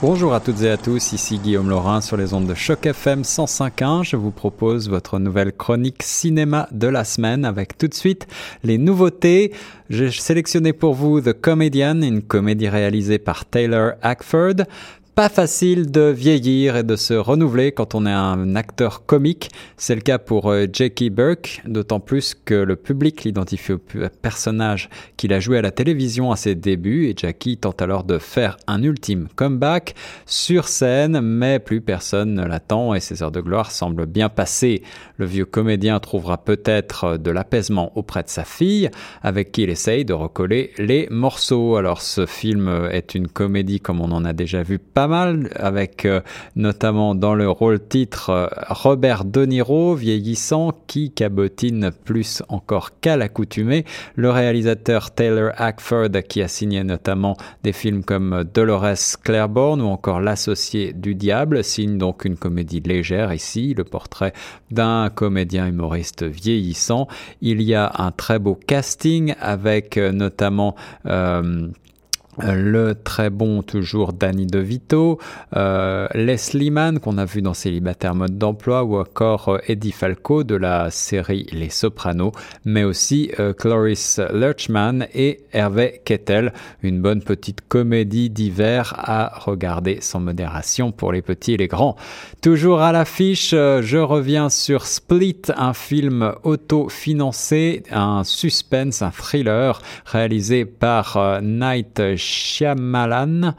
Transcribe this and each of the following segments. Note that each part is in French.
Bonjour à toutes et à tous, ici Guillaume Laurin sur les ondes de Choc FM 105.1. Je vous propose votre nouvelle chronique cinéma de la semaine avec tout de suite les nouveautés. J'ai sélectionné pour vous The Comedian, une comédie réalisée par Taylor Hackford pas facile de vieillir et de se renouveler quand on est un acteur comique. C'est le cas pour euh, Jackie Burke, d'autant plus que le public l'identifie au personnage qu'il a joué à la télévision à ses débuts et Jackie tente alors de faire un ultime comeback sur scène, mais plus personne ne l'attend et ses heures de gloire semblent bien passées. Le vieux comédien trouvera peut-être de l'apaisement auprès de sa fille, avec qui il essaye de recoller les morceaux. Alors ce film est une comédie comme on en a déjà vu pas mal, avec euh, notamment dans le rôle titre euh, Robert De Niro, vieillissant, qui cabotine plus encore qu'à l'accoutumée. Le réalisateur Taylor Hackford, qui a signé notamment des films comme Dolores Claiborne ou encore L'associé du diable, signe donc une comédie légère ici, le portrait d'un comédien humoriste vieillissant. Il y a un très beau casting avec euh, notamment le très bon toujours Danny DeVito, euh, Leslie Mann qu'on a vu dans Célibataire mode d'emploi ou encore euh, Eddie Falco de la série Les Sopranos, mais aussi euh, Cloris Lurchman et Hervé Kettel, une bonne petite comédie d'hiver à regarder sans modération pour les petits et les grands. Toujours à l'affiche, je reviens sur Split, un film auto-financé, un suspense, un thriller réalisé par Night Shyamalan,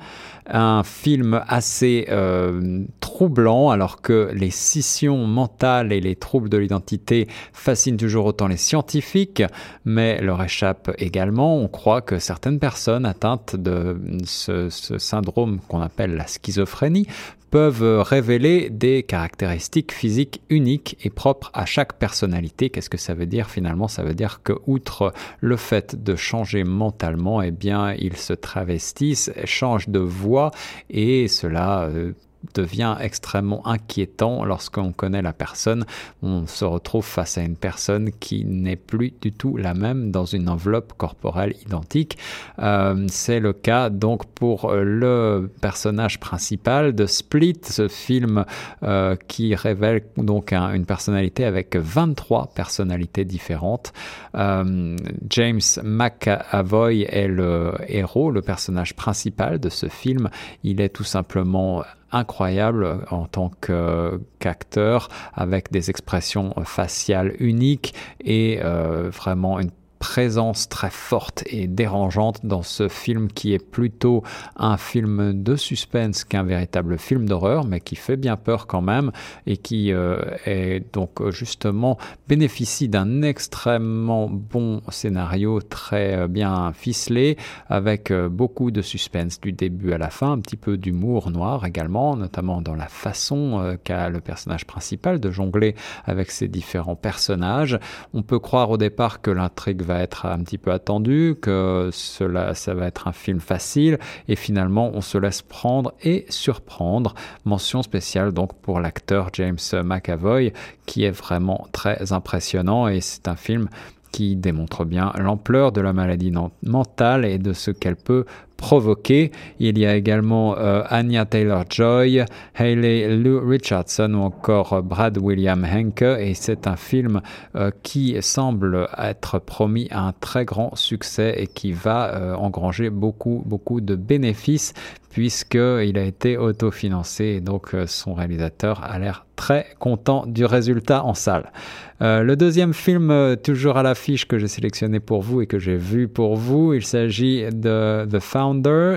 un film assez euh, troublant alors que les scissions mentales et les troubles de l'identité fascinent toujours autant les scientifiques, mais leur échappe également. On croit que certaines personnes atteintes de ce, ce syndrome qu'on appelle la schizophrénie peuvent révéler des caractéristiques physiques uniques et propres à chaque personnalité. Qu'est-ce que ça veut dire finalement? Ça veut dire que outre le fait de changer mentalement, eh bien, ils se travestissent, changent de voix et cela euh, devient extrêmement inquiétant lorsqu'on connaît la personne. On se retrouve face à une personne qui n'est plus du tout la même dans une enveloppe corporelle identique. Euh, c'est le cas donc pour le personnage principal de Split, ce film euh, qui révèle donc une personnalité avec 23 personnalités différentes. Euh, James McAvoy est le héros, le personnage principal de ce film. Il est tout simplement incroyable en tant qu'acteur avec des expressions faciales uniques et euh, vraiment une présence très forte et dérangeante dans ce film qui est plutôt un film de suspense qu'un véritable film d'horreur, mais qui fait bien peur quand même et qui euh, est donc justement bénéficie d'un extrêmement bon scénario très euh, bien ficelé avec euh, beaucoup de suspense du début à la fin, un petit peu d'humour noir également, notamment dans la façon qu'a le personnage principal de jongler avec ses différents personnages. On peut croire au départ que l'intrigue va être un petit peu attendu, que cela, ça va être un film facile, et finalement on se laisse prendre et surprendre. Mention spéciale donc pour l'acteur James McAvoy, qui est vraiment très impressionnant, et c'est un film qui démontre bien l'ampleur de la maladie mentale et de ce qu'elle peut provoquer. Il y a également euh, Anya Taylor-Joy, Hayley Lou Richardson ou encore Brad William Henke et c'est un film euh, qui semble être promis à un très grand succès et qui va euh, engranger beaucoup beaucoup de bénéfices puisqu'il a été autofinancé et donc son réalisateur a l'air très content du résultat en salle. le deuxième film toujours à l'affiche que j'ai sélectionné pour vous et que j'ai vu pour vous, il s'agit de The Found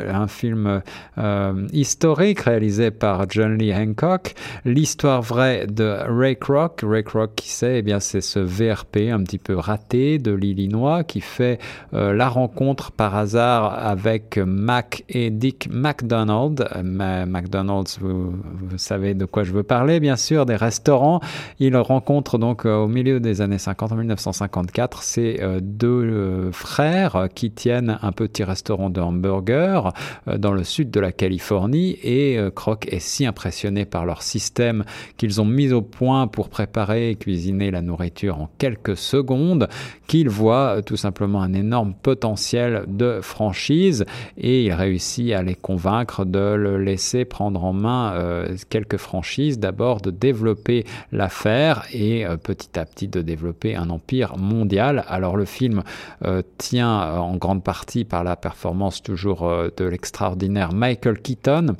un film euh, historique réalisé par John Lee Hancock, l'histoire vraie de Ray Kroc. Ray Kroc, qui c'est Eh bien, c'est ce VRP un petit peu raté de l'Illinois qui fait euh, la rencontre par hasard avec Mac et Dick McDonald. McDonald's, vous, savez de quoi je veux parler, bien sûr, des restaurants. Il rencontre donc euh, au milieu des années 50, en 1954, ces deux frères qui tiennent un petit restaurant de hamburger Burger dans le sud de la Californie et Croc est si impressionné par leur système qu'ils ont mis au point pour préparer et cuisiner la nourriture en quelques secondes qu'il voit tout simplement un énorme potentiel de franchise et il réussit à les convaincre de le laisser prendre en main quelques franchises, d'abord de développer l'affaire et petit à petit de développer un empire mondial. Alors le film euh, tient euh, en grande partie par la performance toujours euh, de l'extraordinaire Michael Keaton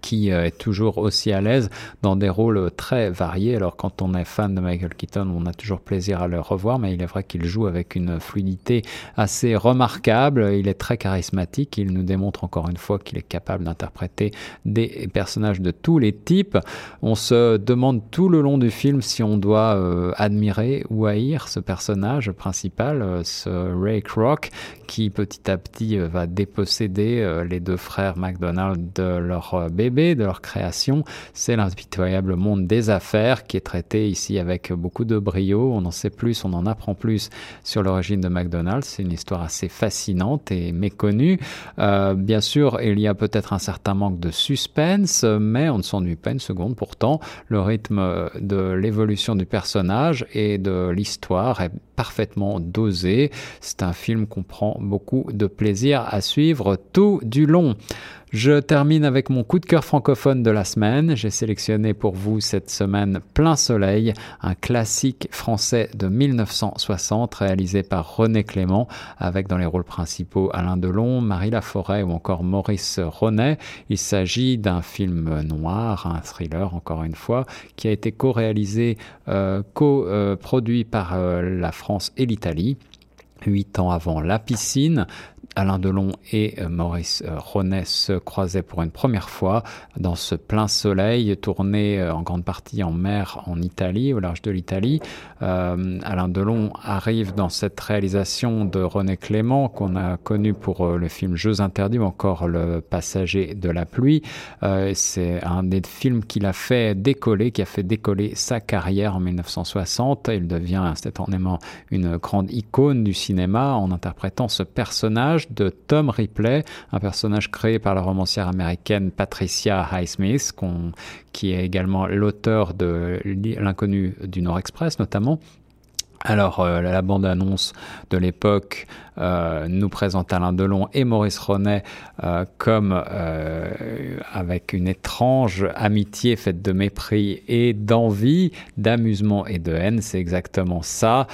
qui euh, est toujours aussi à l'aise dans des rôles très variés. Alors quand on est fan de Michael Keaton, on a toujours plaisir à le revoir, mais il est vrai qu'il joue avec une fluidité assez remarquable. Il est très charismatique. Il nous démontre encore une fois qu'il est capable d'interpréter des personnages de tous les types. On se demande tout le long du film si on doit euh, admirer ou haïr ce personnage principal, euh, ce Ray Kroc, qui petit à petit va déposséder les deux frères McDonald de leur bébé de leur création, c'est l'impitoyable monde des affaires qui est traité ici avec beaucoup de brio. On en sait plus, on en apprend plus sur l'origine de McDonald's. C'est une histoire assez fascinante et méconnue. Euh, bien sûr, il y a peut-être un certain manque de suspense, mais on ne s'ennuie pas une seconde. Pourtant, le rythme de l'évolution du personnage et de l'histoire est parfaitement dosé. C'est un film qu'on prend beaucoup de plaisir à suivre tout du long. Je termine avec mon coup de cœur francophone de la semaine. J'ai sélectionné pour vous cette semaine Plein Soleil, un classique français de 1960 réalisé par René Clément avec dans les rôles principaux Alain Delon, Marie Laforêt ou encore Maurice Ronet. Il s'agit d'un film noir, un thriller encore une fois, qui a été co-réalisé, euh, co-produit par euh, la France et l'Italie huit ans avant La piscine, Alain Delon et euh, Maurice euh, Ronet se croisaient pour une première fois dans ce plein soleil tourné euh, en grande partie en mer en Italie, au large de l'Italie. Alain Delon arrive dans cette réalisation de René Clément qu'on a connu pour le film Jeux interdits ou encore Le passager de la pluie. C'est un des films qu'il a fait décoller, qui a fait décoller sa carrière en 1960. Il devient instantanément une grande icône du cinéma en interprétant ce personnage de Tom Ripley, un personnage créé par la romancière américaine Patricia Highsmith, qui est également l'auteur de L'inconnu du Nord Express notamment. Alors, euh, la bande-annonce de l'époque euh, nous présente Alain Delon et Maurice Ronet euh, comme avec une étrange amitié faite de mépris et d'envie, d'amusement et de haine. C'est exactement ça.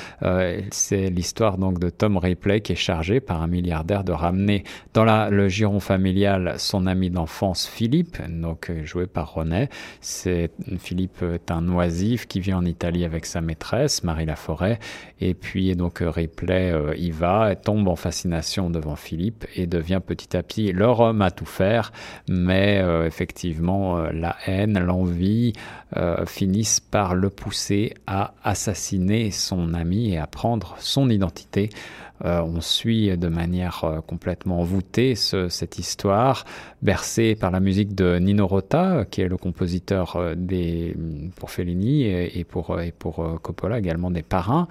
c'est l'histoire donc de Tom Ripley qui est chargé par un milliardaire de ramener dans le giron familial son ami d'enfance Philippe, donc joué par Ronet. C'est Philippe est un oisif qui vit en Italie avec sa maîtresse Marie Laforêt et puis donc euh, Ripley euh, y va, tombe en fascination devant Philippe et devient petit à petit leur homme à tout faire. Mais euh, effectivement, la haine, l'envie finissent par le pousser à assassiner son ami et à prendre son identité. Euh, on suit de manière euh, complètement voûtée cette histoire, bercée par la musique de Nino Rota, qui est le compositeur euh, des, pour Fellini et pour Coppola également des parrains.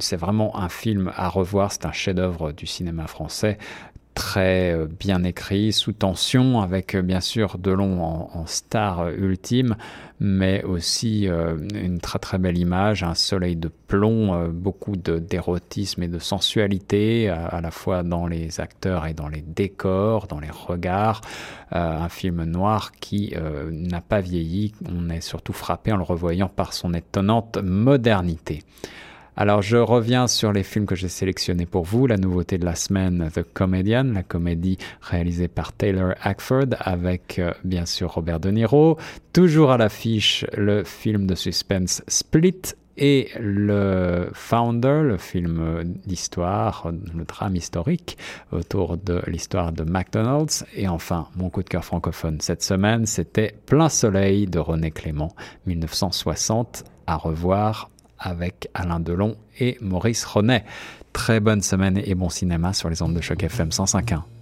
c'est vraiment un film à revoir, c'est un chef-d'œuvre du cinéma français très euh, bien écrit, sous tension, avec euh, bien sûr Delon en, en star euh, ultime, mais aussi une très très belle image, un soleil de plomb, beaucoup d'érotisme et de sensualité, à, la fois dans les acteurs et dans les décors, dans les regards. un film noir qui n'a pas vieilli, on est surtout frappé en le revoyant par son étonnante modernité. Alors je reviens sur les films que j'ai sélectionnés pour vous. La nouveauté de la semaine, The Comedian, la comédie réalisée par Taylor Hackford avec euh, bien sûr Robert De Niro. Toujours à l'affiche le film de suspense Split et le Founder, le film d'histoire, le drame historique autour de l'histoire de McDonald's. Et enfin, mon coup de cœur francophone cette semaine, c'était Plein Soleil de René Clément, 1960. À revoir avec Alain Delon et Maurice Ronet. Très bonne semaine et bon cinéma sur les ondes de choc FM 105.1.